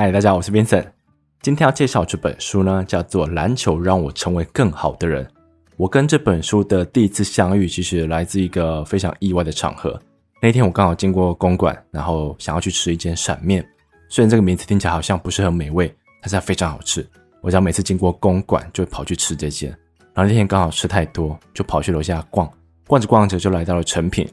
嗨，大家好，我是 Vincent。今天要介绍这本书呢，叫做《篮球让我成为更好的人》。我跟这本书的第一次相遇，其实来自一个非常意外的场合。那天我刚好经过公馆，然后想要去吃一间闪面。虽然这个名字听起来好像不是很美味，但是它非常好吃。我只要每次经过公馆，就会跑去吃这间。然后那天刚好吃太多，就跑去楼下逛，逛着逛着就来到了诚品。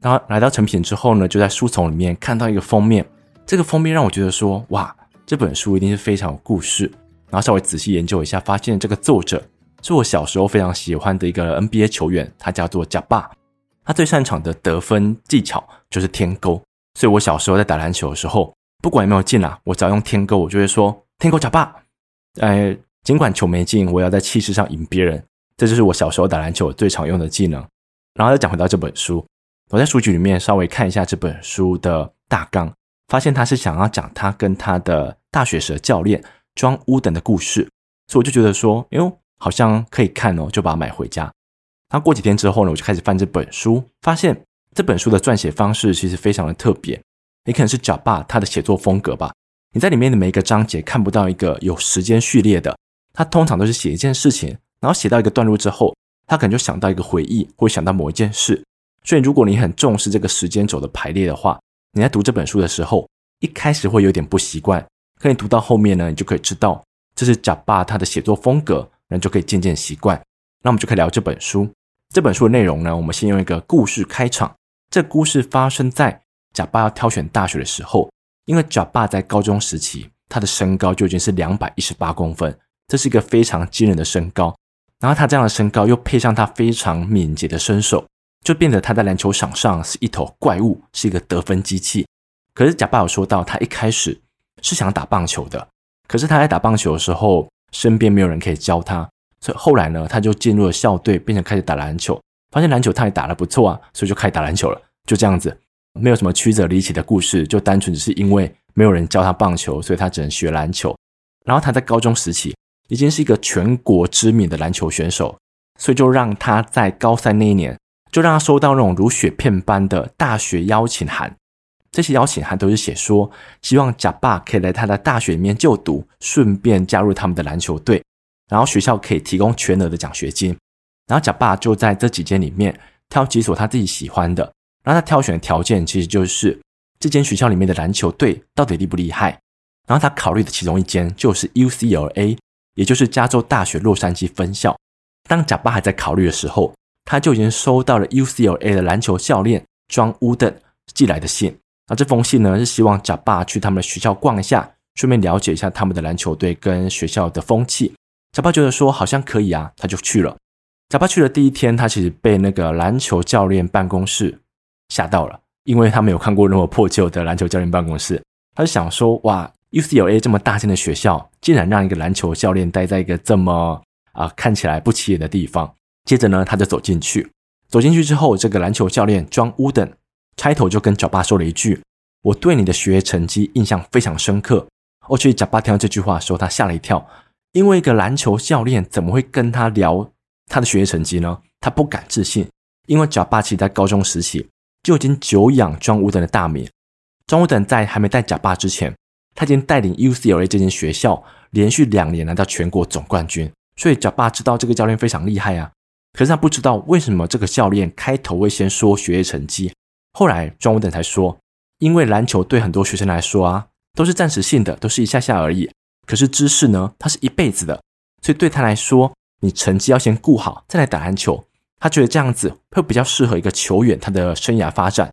然后来到诚品之后呢，就在书丛里面看到一个封面，这个封面让我觉得说，哇！这本书一定是非常有故事，然后稍微仔细研究一下，发现这个作者是我小时候非常喜欢的一个 NBA 球员，他叫做贾巴。他最擅长的得分技巧就是天勾，所以我小时候在打篮球的时候，不管有没有进啊，我只要用天勾，我就会说天勾贾巴。哎，尽管球没进，我要在气势上赢别人，这就是我小时候打篮球最常用的技能。然后再讲回到这本书，我在书局里面稍微看一下这本书的大纲。发现他是想要讲他跟他的大学时教练庄乌登的故事，所以我就觉得说，哎呦，好像可以看哦，就把它买回家。然后过几天之后呢，我就开始翻这本书，发现这本书的撰写方式其实非常的特别，也可能是贾爸他的写作风格吧。你在里面的每一个章节看不到一个有时间序列的，他通常都是写一件事情，然后写到一个段落之后，他可能就想到一个回忆，或想到某一件事。所以如果你很重视这个时间轴的排列的话，你在读这本书的时候，一开始会有点不习惯，可你读到后面呢，你就可以知道这是贾巴他的写作风格，人就可以渐渐习惯。那我们就可以聊这本书。这本书的内容呢，我们先用一个故事开场。这故事发生在贾巴要挑选大学的时候，因为贾巴在高中时期，他的身高就已经是两百一十八公分，这是一个非常惊人的身高。然后他这样的身高又配上他非常敏捷的身手。就变得他在篮球场上是一头怪物，是一个得分机器。可是贾巴有说到，他一开始是想打棒球的，可是他在打棒球的时候，身边没有人可以教他，所以后来呢，他就进入了校队，变成开始打篮球。发现篮球他也打得不错啊，所以就开始打篮球了。就这样子，没有什么曲折离奇的故事，就单纯只是因为没有人教他棒球，所以他只能学篮球。然后他在高中时期已经是一个全国知名的篮球选手，所以就让他在高三那一年。就让他收到那种如雪片般的大学邀请函，这些邀请函都是写说希望贾巴可以来他的大学里面就读，顺便加入他们的篮球队，然后学校可以提供全额的奖学金。然后贾巴就在这几间里面挑几所他自己喜欢的，然后他挑选的条件其实就是这间学校里面的篮球队到底厉不厉害。然后他考虑的其中一间就是 UCLA，也就是加州大学洛杉矶分校。当贾巴还在考虑的时候，他就已经收到了 UCLA 的篮球教练 John Wooden 寄来的信。那这封信呢，是希望贾巴去他们的学校逛一下，顺便了解一下他们的篮球队跟学校的风气。贾巴觉得说好像可以啊，他就去了。贾巴去了第一天，他其实被那个篮球教练办公室吓到了，因为他没有看过那么破旧的篮球教练办公室。他就想说，哇，UCLA 这么大间的学校，竟然让一个篮球教练待在一个这么啊看起来不起眼的地方。接着呢，他就走进去。走进去之后，这个篮球教练 John Wooden，开头就跟贾巴说了一句：“我对你的学业成绩印象非常深刻。”哦，所以贾巴听到这句话的时候，他吓了一跳，因为一个篮球教练怎么会跟他聊他的学业成绩呢？他不敢置信，因为贾巴其实在高中时期就已经久仰 John Wooden 的大名。John Wooden 在还没带贾巴之前，他已经带领 UCLA 这间学校连续两年拿到全国总冠军，所以贾巴知道这个教练非常厉害啊。可是他不知道为什么这个教练开头会先说学业成绩，后来庄乌登才说，因为篮球对很多学生来说啊，都是暂时性的，都是一下下而已。可是知识呢，它是一辈子的，所以对他来说，你成绩要先顾好，再来打篮球。他觉得这样子会比较适合一个球员他的生涯发展。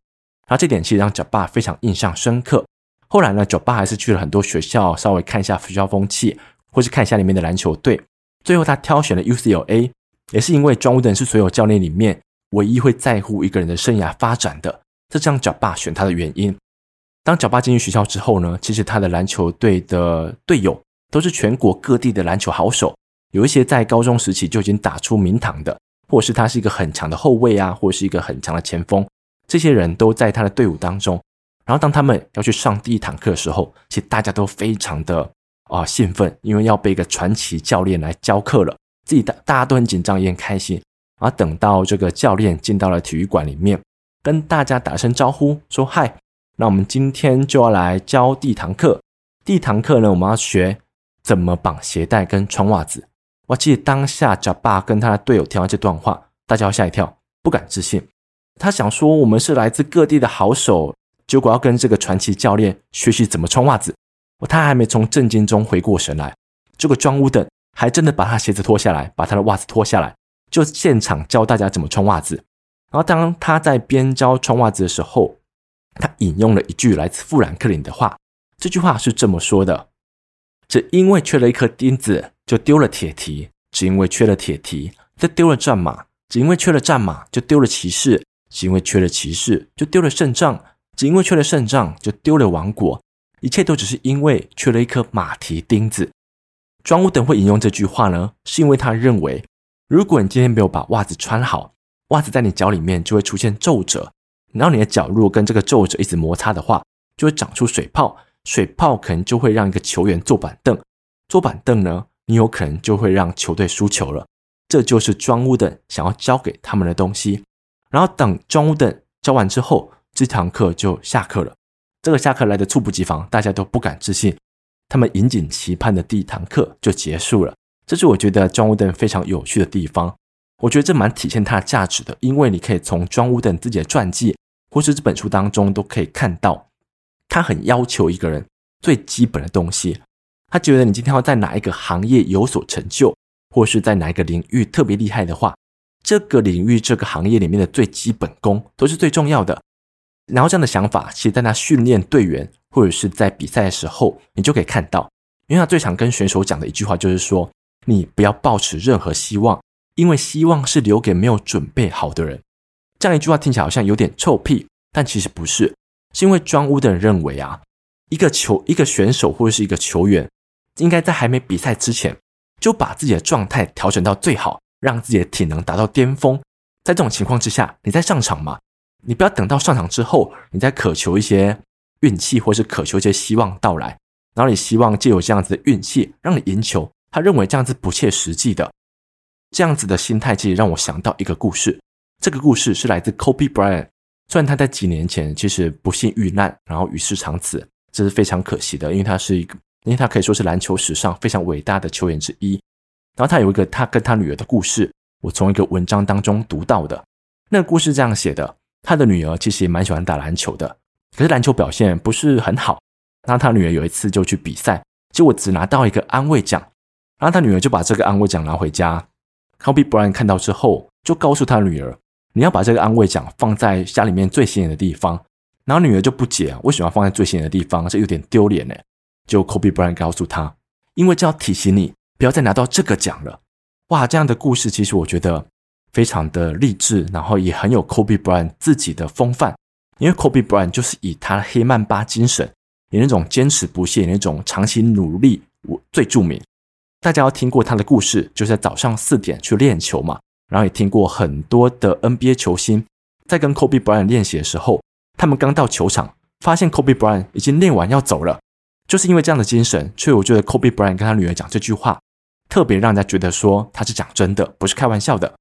然后这点其实让贾巴非常印象深刻。后来呢，贾巴还是去了很多学校，稍微看一下学校风气，或是看一下里面的篮球队。最后他挑选了 UCLA。也是因为庄乌登是所有教练里面唯一会在乎一个人的生涯发展的，这让贾巴选他的原因。当贾巴进入学校之后呢，其实他的篮球队的队友都是全国各地的篮球好手，有一些在高中时期就已经打出名堂的，或者是他是一个很强的后卫啊，或者是一个很强的前锋，这些人都在他的队伍当中。然后当他们要去上第一堂课的时候，其实大家都非常的啊兴奋，因为要被一个传奇教练来教课了。自己大大家都很紧张，也很开心。然后等到这个教练进到了体育馆里面，跟大家打声招呼，说：“嗨，那我们今天就要来教第一堂课。第一堂课呢，我们要学怎么绑鞋带跟穿袜子。我记得当下贾爸跟他的队友听到这段话，大家要吓一跳，不敢置信。他想说，我们是来自各地的好手，结果要跟这个传奇教练学习怎么穿袜子。他还没从震惊中回过神来，这个庄乌等还真的把他鞋子脱下来，把他的袜子脱下来，就现场教大家怎么穿袜子。然后当他在边教穿袜子的时候，他引用了一句来自富兰克林的话，这句话是这么说的：“只因为缺了一颗钉子，就丢了铁蹄；只因为缺了铁蹄，就丢了战马；只因为缺了战马，就丢了骑士；只因为缺了骑士，就丢了胜仗；只因为缺了胜仗，就丢了王国。一切都只是因为缺了一颗马蹄钉子。”庄乌登会引用这句话呢，是因为他认为，如果你今天没有把袜子穿好，袜子在你脚里面就会出现皱褶。然后你的脚如果跟这个皱褶一直摩擦的话，就会长出水泡，水泡可能就会让一个球员坐板凳，坐板凳呢，你有可能就会让球队输球了。这就是庄乌登想要教给他们的东西。然后等庄乌登教完之后，这堂课就下课了。这个下课来的猝不及防，大家都不敢置信，他们引颈期盼的第一堂课就结束了。这是我觉得庄乌登非常有趣的地方。我觉得这蛮体现他的价值的，因为你可以从庄乌登自己的传记，或是这本书当中都可以看到，他很要求一个人最基本的东西。他觉得你今天要在哪一个行业有所成就，或是在哪一个领域特别厉害的话，这个领域这个行业里面的最基本功都是最重要的。然后这样的想法，其实在他训练队员或者是在比赛的时候，你就可以看到，因为他最常跟选手讲的一句话就是说，你不要抱持任何希望。因为希望是留给没有准备好的人，这样一句话听起来好像有点臭屁，但其实不是，是因为庄屋的人认为啊，一个球、一个选手或者是一个球员，应该在还没比赛之前就把自己的状态调整到最好，让自己的体能达到巅峰。在这种情况之下，你再上场嘛，你不要等到上场之后，你再渴求一些运气，或是渴求一些希望到来，然后你希望借由这样子的运气让你赢球，他认为这样子不切实际的。这样子的心态其实让我想到一个故事。这个故事是来自 Kobe Bryant。虽然他在几年前其实不幸遇难，然后与世长辞，这是非常可惜的，因为他是一个，因为他可以说是篮球史上非常伟大的球员之一。然后他有一个他跟他女儿的故事，我从一个文章当中读到的。那个故事这样写的：他的女儿其实也蛮喜欢打篮球的，可是篮球表现不是很好。然后他女儿有一次就去比赛，结果只拿到一个安慰奖。然后他女儿就把这个安慰奖拿回家。Kobe Bryant 看到之后，就告诉他女儿：“你要把这个安慰奖放在家里面最显眼的地方。”然后女儿就不解啊，为什么要放在最显眼的地方？这有点丢脸呢。就 Kobe Bryant 告诉他：“因为这要提醒你，不要再拿到这个奖了。”哇，这样的故事其实我觉得非常的励志，然后也很有 Kobe Bryant 自己的风范。因为 Kobe Bryant 就是以他黑曼巴精神，以那种坚持不懈、那种长期努力，我最著名。大家要听过他的故事，就是在早上四点去练球嘛。然后也听过很多的 NBA 球星在跟 Kobe Bryant 练习的时候，他们刚到球场，发现 Kobe Bryant 已经练完要走了，就是因为这样的精神。所以我觉得 Kobe Bryant 跟他女儿讲这句话，特别让人家觉得说他是讲真的，不是开玩笑的。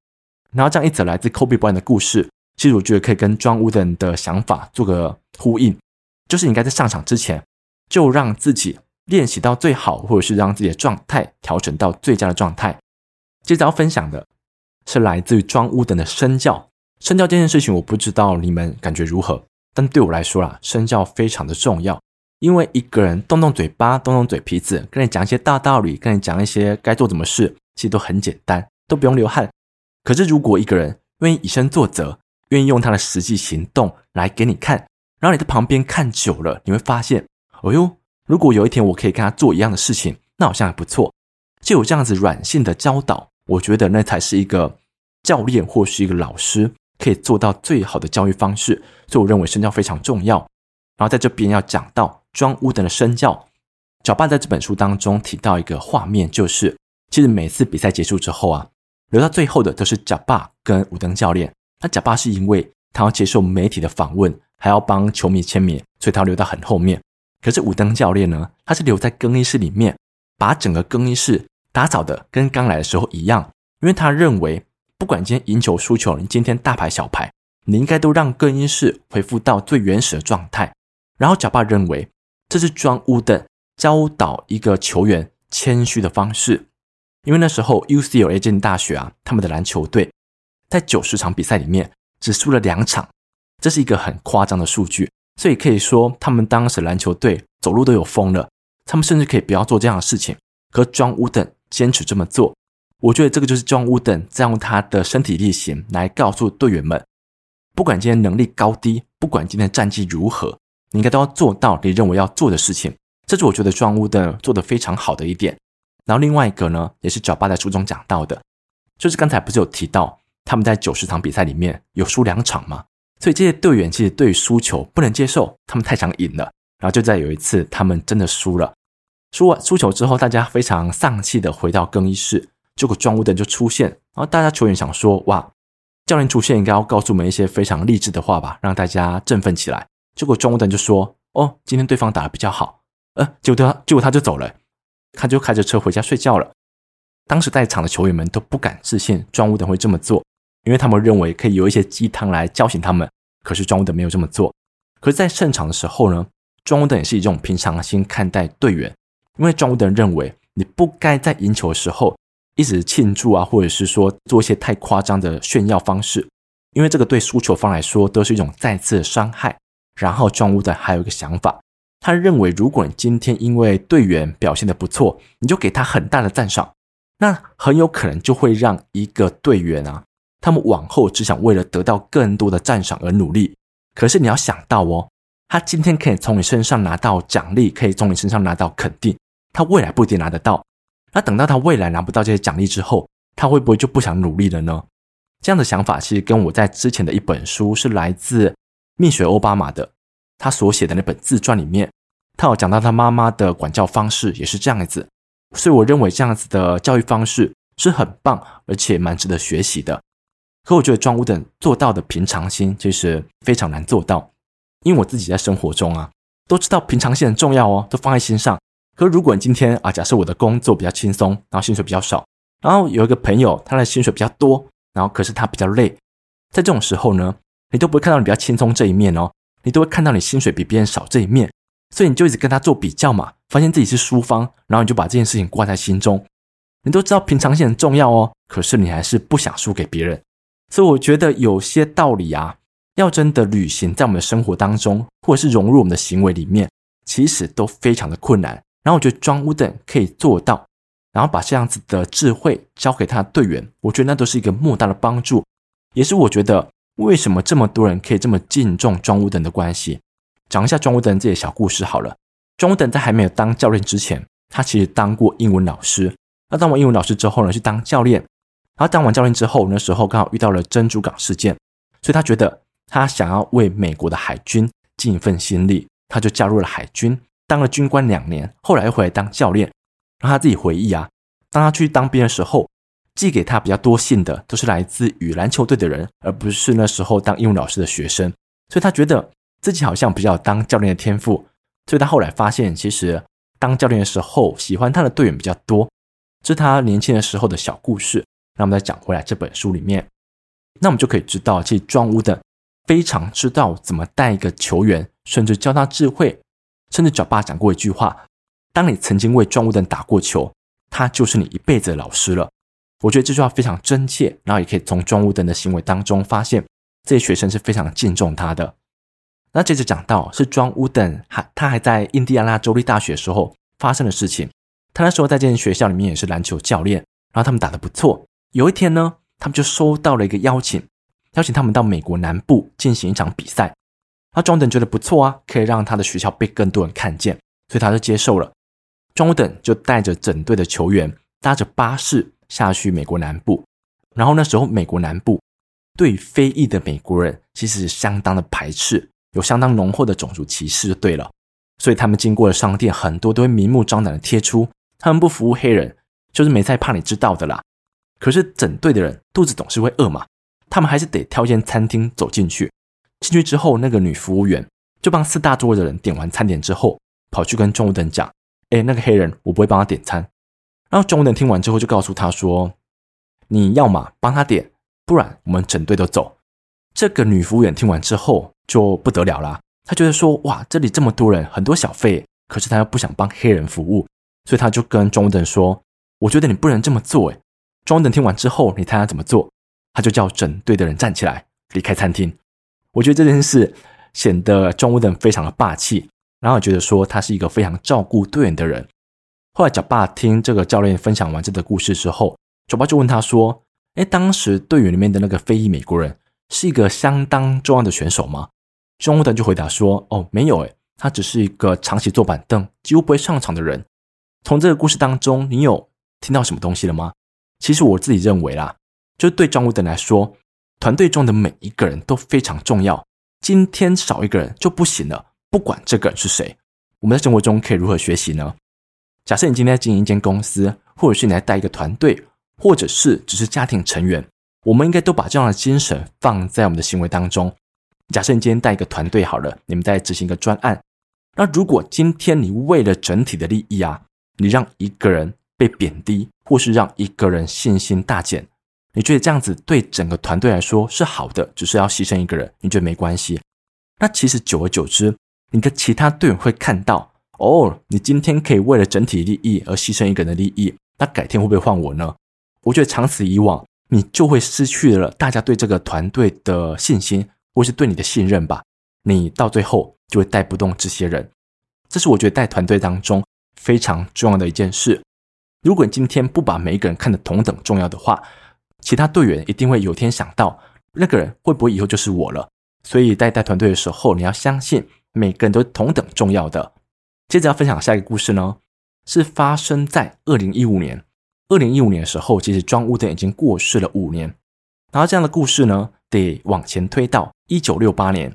然后这样一则来自 Kobe Bryant 的故事，其实我觉得可以跟庄乌登的想法做个呼应，就是你应该在上场之前就让自己。练习到最好，或者是让自己的状态调整到最佳的状态。接着要分享的是来自于庄乌登的身教。身教这件事情，我不知道你们感觉如何，但对我来说啦，身教非常的重要。因为一个人动动嘴巴，动动嘴皮子，跟你讲一些大道理，跟你讲一些该做什么事，其实都很简单，都不用流汗。可是如果一个人愿意以身作则，愿意用他的实际行动来给你看，然后你在旁边看久了，你会发现，哦哟。如果有一天我可以跟他做一样的事情，那好像还不错。就有这样子软性的教导，我觉得那才是一个教练或是一个老师可以做到最好的教育方式。所以我认为身教非常重要。然后在这边要讲到庄乌登的身教，贾巴在这本书当中提到一个画面，就是其实每次比赛结束之后啊，留到最后的都是贾巴跟武登教练。那贾巴是因为他要接受媒体的访问，还要帮球迷签名，所以他留到很后面。可是武登教练呢，他是留在更衣室里面，把整个更衣室打扫的跟刚来的时候一样，因为他认为，不管今天赢球输球，你今天大牌小牌，你应该都让更衣室恢复到最原始的状态。然后贾巴认为，这是庄乌登教导一个球员谦虚的方式。因为那时候 UCLA 这大学啊，他们的篮球队在九十场比赛里面只输了两场，这是一个很夸张的数据。所以可以说，他们当时篮球队走路都有风了，他们甚至可以不要做这样的事情。可 John Wooden 坚持这么做，我觉得这个就是 John Wooden 在用他的身体力行来告诉队员们，不管今天能力高低，不管今天战绩如何，你应该都要做到你认为要做的事情。这是我觉得 John Wooden 做得非常好的一点。然后另外一个呢，也是角爸在书中讲到的，就是刚才不是有提到他们在九十场比赛里面有输两场吗？所以这些队员其实对输球不能接受，他们太想赢了。然后就在有一次他们真的输了。输完输球之后，大家非常丧气的回到更衣室，结果 John Wooden 就出现，然后大家球员想说：“哇，教练出现应该要告诉我们一些非常励志的话吧，让大家振奋起来。”结果 John Wooden 就说：“哦，今天对方打得比较好。”呃，结果他结果他就走了，他就开着车回家睡觉了。当时在场的球员们都不敢置信 John Wooden 会这么做，因为他们认为可以有一些鸡汤来叫醒他们。可是 John Wooden 没有这么做。可是，在胜场的时候呢，John Wooden 也是以这种平常心看待队员。因为庄务的人认为，你不该在赢球的时候一直庆祝啊，或者是说做一些太夸张的炫耀方式，因为这个对输球方来说都是一种再次的伤害。然后庄务的还有一个想法，他认为如果你今天因为队员表现得不错，你就给他很大的赞赏，那很有可能就会让一个队员啊，他们往后只想为了得到更多的赞赏而努力。可是你要想到哦，他今天可以从你身上拿到奖励，可以从你身上拿到肯定。他未来不一定拿得到，那等到他未来拿不到这些奖励之后，他会不会就不想努力了呢？这样的想法其实跟我在之前的一本书是来自蜜雪欧巴马的，他所写的那本自传里面，他有讲到他妈妈的管教方式也是这样子，所以我认为这样子的教育方式是很棒，而且蛮值得学习的。可我觉得庄务的做到的平常心其实非常难做到，因为我自己在生活中啊，都知道平常心很重要哦，都放在心上。可如果你今天啊，假设我的工作比较轻松，然后薪水比较少，然后有一个朋友他的薪水比较多，然后可是他比较累，在这种时候呢，你都不会看到你比较轻松这一面哦，你都会看到你薪水比别人少这一面，所以你就一直跟他做比较嘛，发现自己是输方，然后你就把这件事情挂在心中。你都知道平常心很重要哦，可是你还是不想输给别人，所以我觉得有些道理啊，要真的履行在我们的生活当中，或者是融入我们的行为里面，其实都非常的困难。然后我觉得 John Wooden 可以做到，然后把这样子的智慧交给他的队员，我觉得那都是一个莫大的帮助，也是我觉得为什么这么多人可以这么敬重 John Wooden 的关系。讲一下 John Wooden 这些小故事好了。John Wooden 在还没有当教练之前，他其实当过英文老师。那当完英文老师之后呢，去当教练。然后当完教练之后，那时候刚好遇到了珍珠港事件，所以他觉得他想要为美国的海军尽一份心力，他就加入了海军。当了军官两年，后来又回来当教练。让他自己回忆啊，当他去当兵的时候，寄给他比较多信的都是来自于篮球队的人，而不是那时候当英文老师的学生。所以他觉得自己好像比较有当教练的天赋。所以他后来发现，其实当教练的时候，喜欢他的队员比较多。这是他年轻的时候的小故事。那我们再讲回来这本书里面，那我们就可以知道，其实 John Wooden 非常知道怎么带一个球员，甚至教他智慧。甚至角爸讲过一句话：“当你曾经为庄务登打过球，他就是你一辈子的老师了。”我觉得这句话非常真切，然后也可以从庄务登的行为当中发现，这些学生是非常敬重他的。那接着讲到是庄务登还他还在印第安纳州立大学的时候发生的事情。他那时候在这间学校里面也是篮球教练，然后他们打得不错。有一天呢，他们就收到了一个邀请，邀请他们到美国南部进行一场比赛。那庄登觉得不错啊，可以让他的学校被更多人看见，所以他就接受了。庄登就带着整队的球员搭着巴士下去美国南部，然后那时候美国南部对非裔的美国人其实相当的排斥，有相当浓厚的种族歧视，就对了。所以他们经过的商店很多都会明目张胆的贴出，他们不服务黑人，就是没在怕你知道的啦。可是整队的人肚子总是会饿嘛，他们还是得挑间餐厅走进去。进去之后，那个女服务员就帮四大桌的人点完餐点之后，跑去跟庄务登讲：“哎，那个黑人，我不会帮他点餐。”然后庄务登听完之后，就告诉他说：“你要嘛帮他点，不然我们整队都走。”这个女服务员听完之后就不得了啦，她觉得说：“哇，这里这么多人，很多小费，可是她又不想帮黑人服务，所以她就跟庄务登说：“我觉得你不能这么做。”哎，庄务登听完之后，你猜他怎么做？他就叫整队的人站起来离开餐厅。我觉得这件事显得庄务登非常的霸气，然后觉得说他是一个非常照顾队员的人。后来，贾巴听这个教练分享完这个故事之后，贾巴就问他说：“哎，当时队员里面的那个非裔美国人是一个相当重要的选手吗？”庄务登就回答说：“哦，没有，诶，他只是一个长期坐板凳、几乎不会上场的人。”从这个故事当中，你有听到什么东西了吗？其实我自己认为啦，就对庄务登来说，团队中的每一个人都非常重要。今天少一个人就不行了，不管这个人是谁。我们在生活中可以如何学习呢？假设你今天在经营一间公司，或者是你在带一个团队，或者是只是家庭成员，我们应该都把这样的精神放在我们的行为当中。假设你今天带一个团队好了，你们在执行一个专案，那如果今天你为了整体的利益啊，你让一个人被贬低，或是让一个人信心大减，你觉得这样子对整个团队来说是好的，只是要牺牲一个人，你觉得没关系？那其实久而久之，你的其他队员会看到。哦，你今天可以为了整体利益而牺牲一个人的利益，那改天会不会换我呢？我觉得长此以往，你就会失去了大家对这个团队的信心，或是对你的信任吧。你到最后就会带不动这些人，这是我觉得带团队当中非常重要的一件事。如果你今天不把每一个人看得同等重要的话，其他队员一定会有天想到，那个人会不会以后就是我了？所以带带团队的时候，你要相信每个人都同等重要的。接着要分享下一个故事呢，是发生在二零一五年。二零一五年的时候，其实庄乌登已经过世了五年。然后这样的故事呢，得往前推到一九六八年。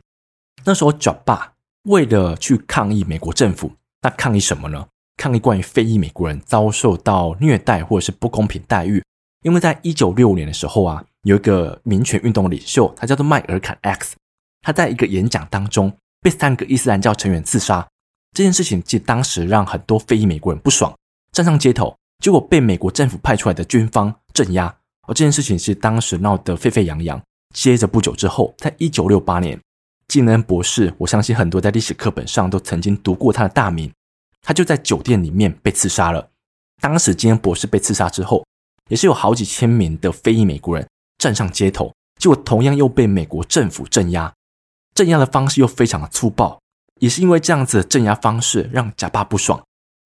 那时候，贾巴为了去抗议美国政府，那抗议什么呢？抗议关于非裔美国人遭受到虐待或者是不公平待遇。因为在一九六五年的时候啊，有一个民权运动领袖，他叫做迈尔坎 X，他在一个演讲当中被三个伊斯兰教成员刺杀。这件事情其实当时让很多非裔美国人不爽，站上街头，结果被美国政府派出来的军方镇压。而这件事情是当时闹得沸沸扬扬。接着不久之后，在一九六八年，金恩博士，我相信很多在历史课本上都曾经读过他的大名，他就在酒店里面被刺杀了。当时金恩博士被刺杀之后，也是有好几千名的非裔美国人站上街头，结果同样又被美国政府镇压，镇压的方式又非常的粗暴。也是因为这样子的镇压方式，让贾巴不爽。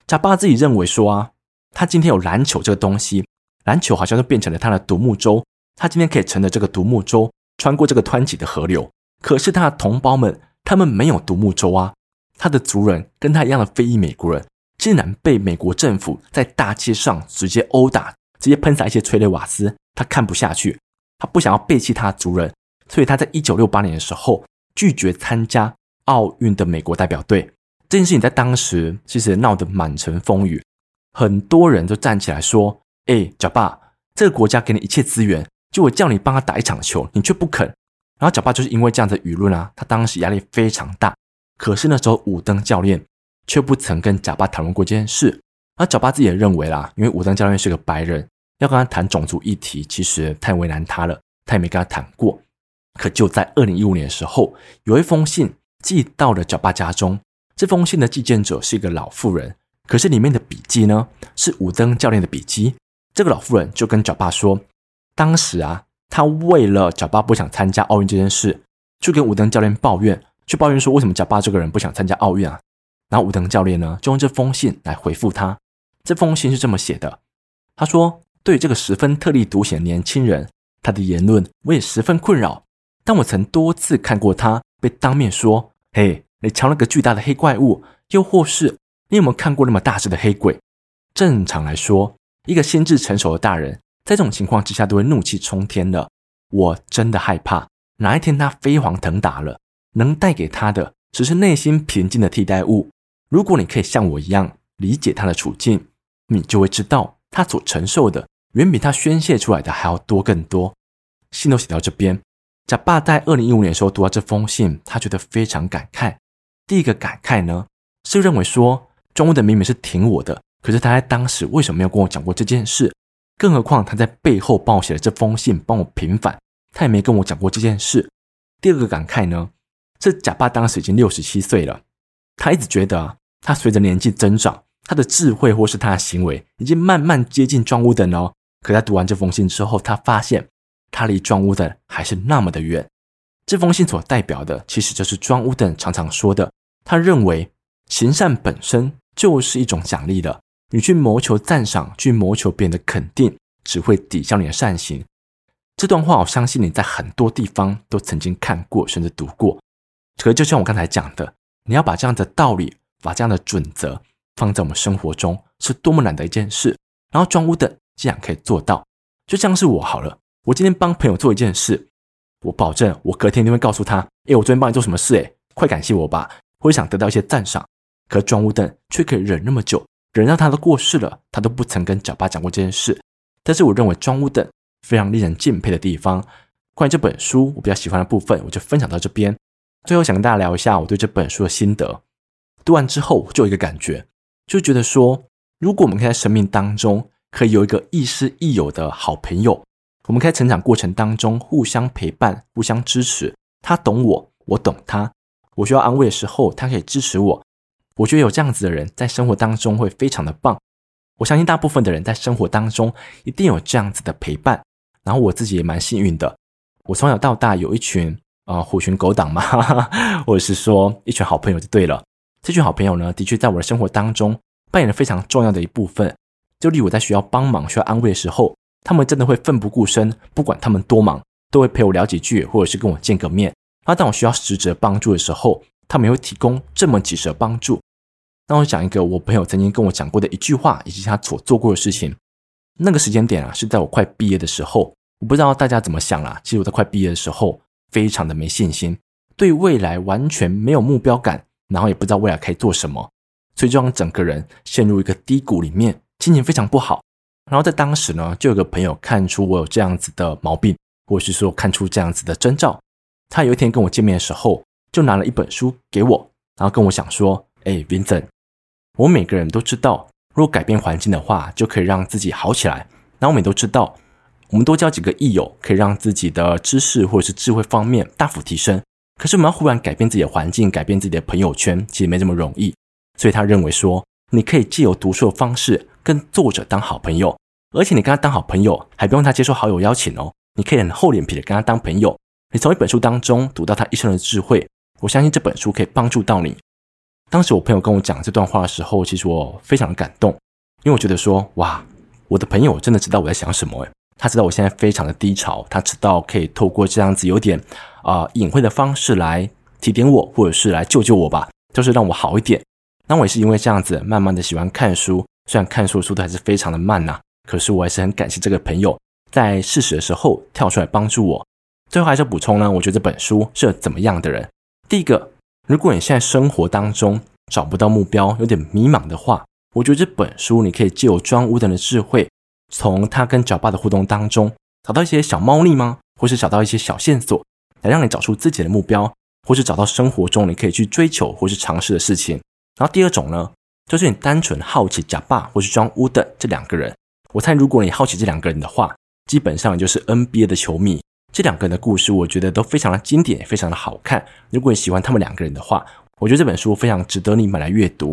贾巴自己认为说啊，他今天有篮球这个东西，篮球好像就变成了他的独木舟。他今天可以乘着这个独木舟穿过这个湍急的河流。可是他的同胞们，他们没有独木舟啊。他的族人跟他一样的非裔美国人，竟然被美国政府在大街上直接殴打，直接喷洒一些催泪瓦斯。他看不下去，他不想要背弃他的族人，所以他在一九六八年的时候拒绝参加。奥运的美国代表队这件事情在当时其实闹得满城风雨，很多人都站起来说：“哎，贾巴，这个国家给你一切资源，就我叫你帮他打一场球，你却不肯。”然后贾巴就是因为这样的舆论啊，他当时压力非常大。可是那时候武登教练却不曾跟贾巴讨论过这件事，而贾巴自己也认为啦，因为武登教练是个白人，要跟他谈种族议题其实太为难他了，他也没跟他谈过。可就在二零一五年的时候，有一封信。寄到了贾巴家中。这封信的寄件者是一个老妇人，可是里面的笔记呢，是武登教练的笔记。这个老妇人就跟贾巴说，当时啊，他为了贾巴不想参加奥运这件事，就跟武登教练抱怨，去抱怨说为什么贾巴这个人不想参加奥运啊？然后武登教练呢，就用这封信来回复他。这封信是这么写的：他说，对于这个十分特立独行的年轻人，他的言论我也十分困扰，但我曾多次看过他。被当面说：“嘿，你瞧那个巨大的黑怪物，又或是你有没有看过那么大只的黑鬼？”正常来说，一个心智成熟的大人，在这种情况之下都会怒气冲天的。我真的害怕哪一天他飞黄腾达了，能带给他的只是内心平静的替代物。如果你可以像我一样理解他的处境，你就会知道他所承受的远比他宣泄出来的还要多更多。信都写到这边。贾爸在二零一五年的时候读到这封信，他觉得非常感慨。第一个感慨呢，是认为说，庄务登明明是挺我的，可是他在当时为什么没有跟我讲过这件事？更何况他在背后帮我写了这封信，帮我平反，他也没跟我讲过这件事。第二个感慨呢，是贾爸当时已经六十七岁了，他一直觉得，他随着年纪增长，他的智慧或是他的行为已经慢慢接近庄乌登哦。可他读完这封信之后，他发现他离庄乌的还是那么的远。这封信所代表的，其实就是庄乌登常常说的，他认为行善本身就是一种奖励的。你去谋求赞赏，去谋求别人的肯定，只会抵消你的善行。这段话，我相信你在很多地方都曾经看过，甚至读过。可就像我刚才讲的，你要把这样的道理，把这样的准则放在我们生活中，是多么难的一件事。然后庄乌登竟然可以做到，就像是我好了，我今天帮朋友做一件事，我保证我隔天一定会告诉他，哎，我昨天帮你做什么事？哎，快感谢我吧，或者想得到一些赞赏。可庄乌登却可以忍那么久。忍到他都过世了，他都不曾跟贾巴讲过这件事。但是我认为庄乌登非常令人敬佩的地方。关于这本书，我比较喜欢的部分，我就分享到这边。最后想跟大家聊一下我对这本书的心得。读完之后，我就有一个感觉，就觉得说，如果我们可以在生命当中可以有一个亦师亦友的好朋友，我们在成长过程当中互相陪伴、互相支持。他懂我，我懂他。我需要安慰的时候，他可以支持我。我觉得有这样子的人在生活当中会非常的棒。我相信大部分的人在生活当中一定有这样子的陪伴。然后我自己也蛮幸运的，我从小到大有一群啊、呃、虎群狗党嘛，或者是说一群好朋友就对了。这群好朋友呢，的确在我的生活当中扮演了非常重要的一部分。就例如我在需要帮忙、需要安慰的时候，他们真的会奋不顾身，不管他们多忙，都会陪我聊几句，或者是跟我见个面。那当我需要实质帮助的时候，他们会提供这么及时的帮助。那我讲一个我朋友曾经跟我讲过的一句话，以及他所做过的事情。那个时间点啊，是在我快毕业的时候。我不知道大家怎么想啦。其实我在快毕业的时候，非常的没信心，对未来完全没有目标感，然后也不知道未来可以做什么，所以就让整个人陷入一个低谷里面，心情非常不好。然后在当时呢，就有个朋友看出我有这样子的毛病，或者是说看出这样子的征兆。他有一天跟我见面的时候，就拿了一本书给我，然后跟我讲说：“哎，Vincent。”我们每个人都知道，如果改变环境的话，就可以让自己好起来。然后我们也都知道，我们多交几个益友，可以让自己的知识或者是智慧方面大幅提升。可是我们要忽然改变自己的环境，改变自己的朋友圈，其实没这么容易。所以他认为说，你可以借由读书的方式跟作者当好朋友，而且你跟他当好朋友，还不用他接受好友邀请哦。你可以很厚脸皮的跟他当朋友。你从一本书当中读到他一生的智慧，我相信这本书可以帮助到你。当时我朋友跟我讲这段话的时候，其实我非常的感动，因为我觉得说，哇，我的朋友真的知道我在想什么诶，他知道我现在非常的低潮，他知道可以透过这样子有点啊、隐晦的方式来提点我，或者是来救救我吧，就是让我好一点。那我也是因为这样子，慢慢的喜欢看书，虽然看书的速度还是非常的慢呐、可是我还是很感谢这个朋友在适时的时候跳出来帮助我。最后还是要补充呢，我觉得这本书是怎么样的人？第一个。如果你现在生活当中找不到目标，有点迷茫的话，我觉得这本书你可以借由庄乌等的智慧，从他跟角爸的互动当中找到一些小猫腻吗？或是找到一些小线索，来让你找出自己的目标，或是找到生活中你可以去追求或是尝试的事情。然后第二种呢，就是你单纯好奇贾巴或是庄乌登这两个人。我猜如果你好奇这两个人的话，基本上就是 NBA 的球迷。这两个人的故事，我觉得都非常的经典，也非常的好看。如果你喜欢他们两个人的话，我觉得这本书非常值得你买来阅读。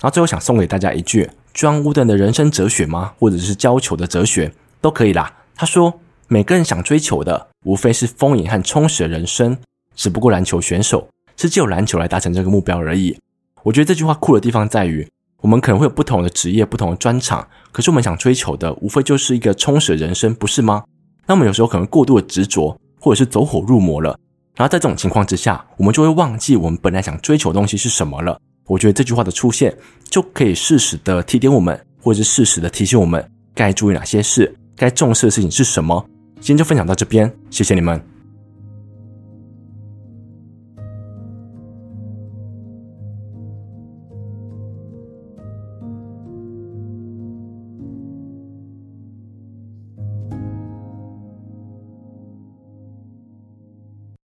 然后最后想送给大家一句：庄乌登的人生哲学吗？或者是教球的哲学都可以啦。他说：每个人想追求的，无非是丰盈和充实的人生，只不过篮球选手是借由篮球来达成这个目标而已。我觉得这句话酷的地方在于，我们可能会有不同的职业、不同的专长，可是我们想追求的，无非就是一个充实的人生，不是吗？那么有时候可能过度的执着，或者是走火入魔了，然后在这种情况之下，我们就会忘记我们本来想追求的东西是什么了。我觉得这句话的出现，就可以适时的提点我们，或者是适时的提醒我们该注意哪些事，该重视的事情是什么。今天就分享到这边，谢谢你们。